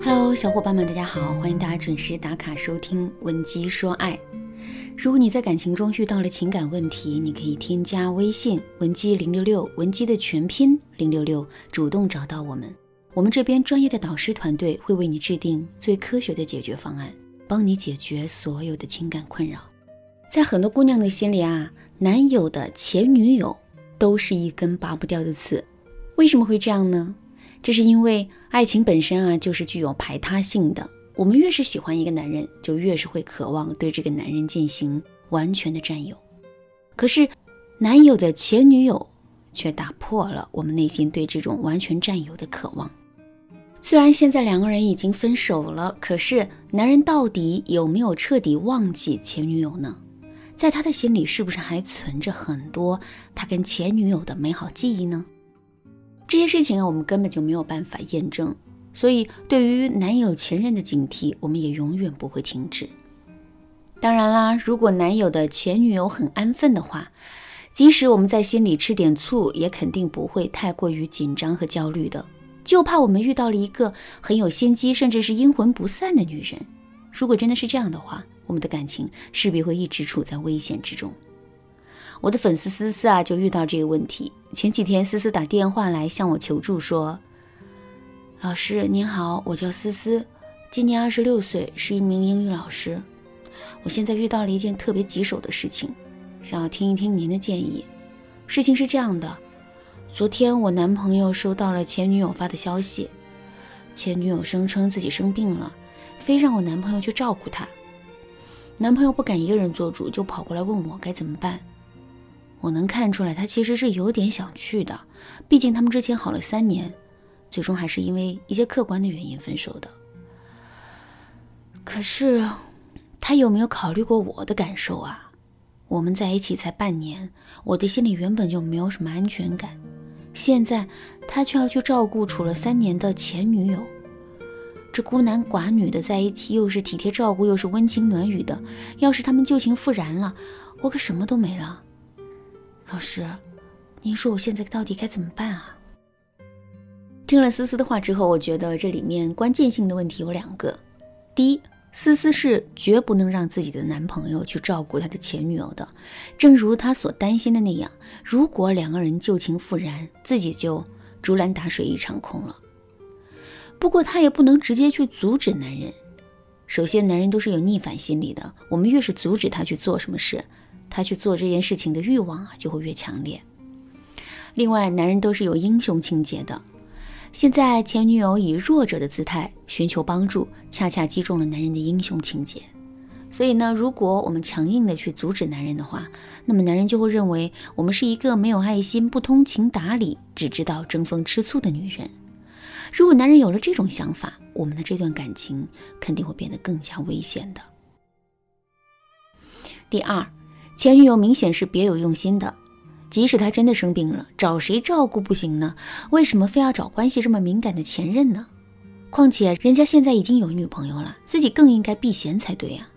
Hello，小伙伴们，大家好，欢迎大家准时打卡收听《文姬说爱》。如果你在感情中遇到了情感问题，你可以添加微信文姬零六六，文姬的全拼零六六，主动找到我们，我们这边专业的导师团队会为你制定最科学的解决方案，帮你解决所有的情感困扰。在很多姑娘的心里啊，男友的前女友都是一根拔不掉的刺。为什么会这样呢？这是因为爱情本身啊，就是具有排他性的。我们越是喜欢一个男人，就越是会渴望对这个男人进行完全的占有。可是，男友的前女友却打破了我们内心对这种完全占有的渴望。虽然现在两个人已经分手了，可是男人到底有没有彻底忘记前女友呢？在他的心里，是不是还存着很多他跟前女友的美好记忆呢？这些事情啊，我们根本就没有办法验证。所以，对于男友前任的警惕，我们也永远不会停止。当然啦，如果男友的前女友很安分的话，即使我们在心里吃点醋，也肯定不会太过于紧张和焦虑的。就怕我们遇到了一个很有心机，甚至是阴魂不散的女人。如果真的是这样的话，我们的感情势必会一直处在危险之中。我的粉丝思思啊，就遇到这个问题。前几天，思思打电话来向我求助说。老师您好，我叫思思，今年二十六岁，是一名英语老师。我现在遇到了一件特别棘手的事情，想要听一听您的建议。事情是这样的，昨天我男朋友收到了前女友发的消息，前女友声称自己生病了，非让我男朋友去照顾她。男朋友不敢一个人做主，就跑过来问我该怎么办。我能看出来，他其实是有点想去的，毕竟他们之前好了三年。最终还是因为一些客观的原因分手的。可是，他有没有考虑过我的感受啊？我们在一起才半年，我的心里原本就没有什么安全感，现在他却要去照顾处了三年的前女友。这孤男寡女的在一起，又是体贴照顾，又是温情暖语的。要是他们旧情复燃了，我可什么都没了。老师，您说我现在到底该怎么办啊？听了思思的话之后，我觉得这里面关键性的问题有两个。第一，思思是绝不能让自己的男朋友去照顾他的前女友的，正如他所担心的那样，如果两个人旧情复燃，自己就竹篮打水一场空了。不过，他也不能直接去阻止男人。首先，男人都是有逆反心理的，我们越是阻止他去做什么事，他去做这件事情的欲望啊就会越强烈。另外，男人都是有英雄情节的。现在前女友以弱者的姿态寻求帮助，恰恰击中了男人的英雄情节。所以呢，如果我们强硬的去阻止男人的话，那么男人就会认为我们是一个没有爱心、不通情达理、只知道争风吃醋的女人。如果男人有了这种想法，我们的这段感情肯定会变得更加危险的。第二，前女友明显是别有用心的。即使他真的生病了，找谁照顾不行呢？为什么非要找关系这么敏感的前任呢？况且人家现在已经有女朋友了，自己更应该避嫌才对呀。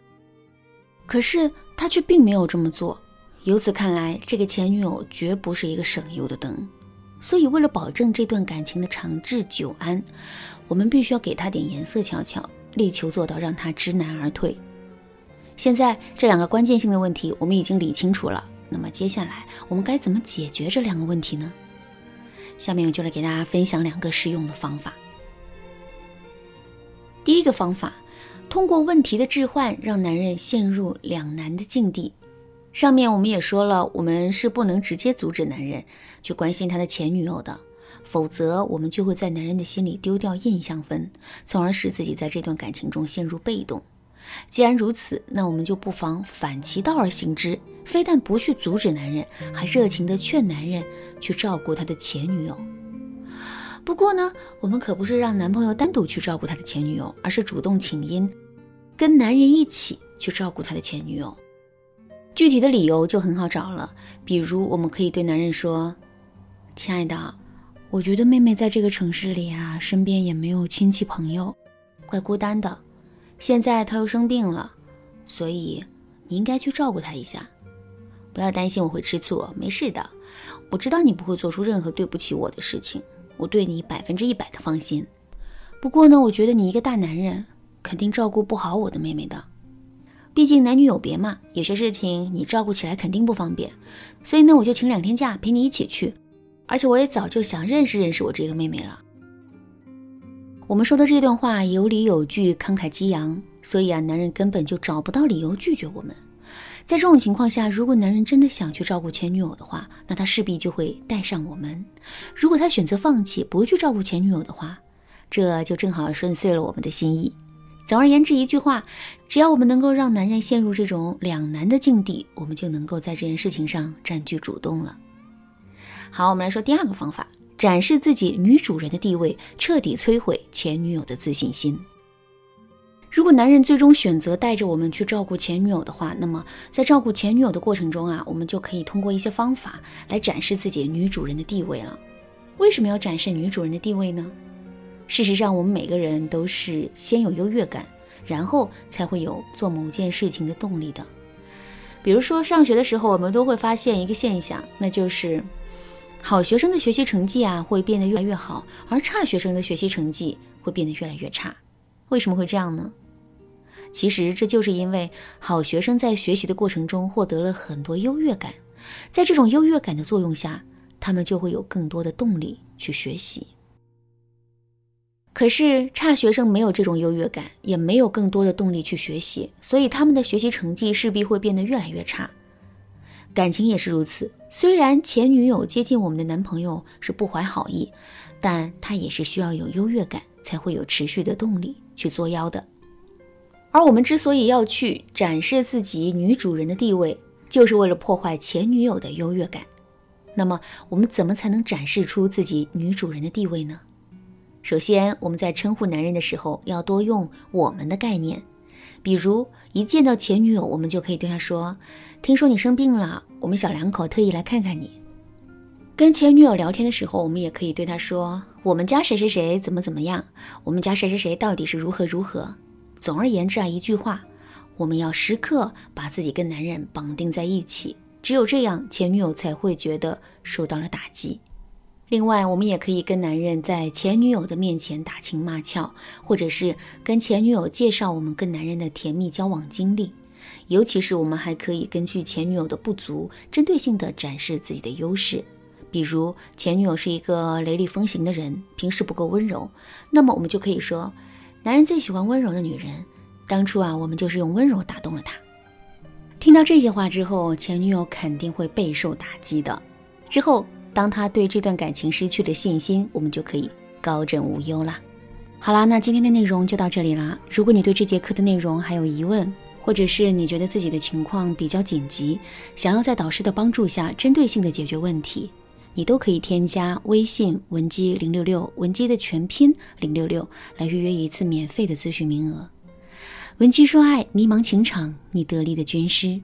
可是他却并没有这么做。由此看来，这个前女友绝不是一个省油的灯。所以，为了保证这段感情的长治久安，我们必须要给他点颜色瞧瞧，力求做到让他知难而退。现在这两个关键性的问题，我们已经理清楚了。那么接下来我们该怎么解决这两个问题呢？下面我就来给大家分享两个实用的方法。第一个方法，通过问题的置换，让男人陷入两难的境地。上面我们也说了，我们是不能直接阻止男人去关心他的前女友的，否则我们就会在男人的心里丢掉印象分，从而使自己在这段感情中陷入被动。既然如此，那我们就不妨反其道而行之，非但不去阻止男人，还热情地劝男人去照顾他的前女友。不过呢，我们可不是让男朋友单独去照顾他的前女友，而是主动请缨，跟男人一起去照顾他的前女友。具体的理由就很好找了，比如我们可以对男人说：“亲爱的，我觉得妹妹在这个城市里啊，身边也没有亲戚朋友，怪孤单的。”现在他又生病了，所以你应该去照顾他一下。不要担心我会吃醋，没事的。我知道你不会做出任何对不起我的事情，我对你百分之一百的放心。不过呢，我觉得你一个大男人肯定照顾不好我的妹妹的，毕竟男女有别嘛，有些事情你照顾起来肯定不方便，所以呢，我就请两天假陪你一起去。而且我也早就想认识认识我这个妹妹了。我们说的这段话有理有据，慷慨激昂，所以啊，男人根本就找不到理由拒绝我们。在这种情况下，如果男人真的想去照顾前女友的话，那他势必就会带上我们；如果他选择放弃，不去照顾前女友的话，这就正好顺遂了我们的心意。总而言之，一句话，只要我们能够让男人陷入这种两难的境地，我们就能够在这件事情上占据主动了。好，我们来说第二个方法，展示自己女主人的地位，彻底摧毁前女友的自信心。如果男人最终选择带着我们去照顾前女友的话，那么在照顾前女友的过程中啊，我们就可以通过一些方法来展示自己女主人的地位了。为什么要展示女主人的地位呢？事实上，我们每个人都是先有优越感，然后才会有做某件事情的动力的。比如说上学的时候，我们都会发现一个现象，那就是好学生的学习成绩啊会变得越来越好，而差学生的学习成绩会变得越来越差。为什么会这样呢？其实这就是因为好学生在学习的过程中获得了很多优越感，在这种优越感的作用下，他们就会有更多的动力去学习。可是差学生没有这种优越感，也没有更多的动力去学习，所以他们的学习成绩势必会变得越来越差。感情也是如此，虽然前女友接近我们的男朋友是不怀好意，但他也是需要有优越感才会有持续的动力去作妖的。而我们之所以要去展示自己女主人的地位，就是为了破坏前女友的优越感。那么，我们怎么才能展示出自己女主人的地位呢？首先，我们在称呼男人的时候要多用“我们的”概念。比如，一见到前女友，我们就可以对她说：“听说你生病了，我们小两口特意来看看你。”跟前女友聊天的时候，我们也可以对她说：“我们家谁谁谁怎么怎么样，我们家谁谁谁到底是如何如何。”总而言之啊，一句话，我们要时刻把自己跟男人绑定在一起，只有这样，前女友才会觉得受到了打击。另外，我们也可以跟男人在前女友的面前打情骂俏，或者是跟前女友介绍我们跟男人的甜蜜交往经历。尤其是我们还可以根据前女友的不足，针对性的展示自己的优势。比如，前女友是一个雷厉风行的人，平时不够温柔，那么我们就可以说。男人最喜欢温柔的女人，当初啊，我们就是用温柔打动了他。听到这些话之后，前女友肯定会备受打击的。之后，当他对这段感情失去了信心，我们就可以高枕无忧啦。好啦，那今天的内容就到这里啦。如果你对这节课的内容还有疑问，或者是你觉得自己的情况比较紧急，想要在导师的帮助下针对性的解决问题。你都可以添加微信文姬零六六，文姬的全拼零六六，来预约一次免费的咨询名额。文姬说爱，迷茫情场，你得力的军师。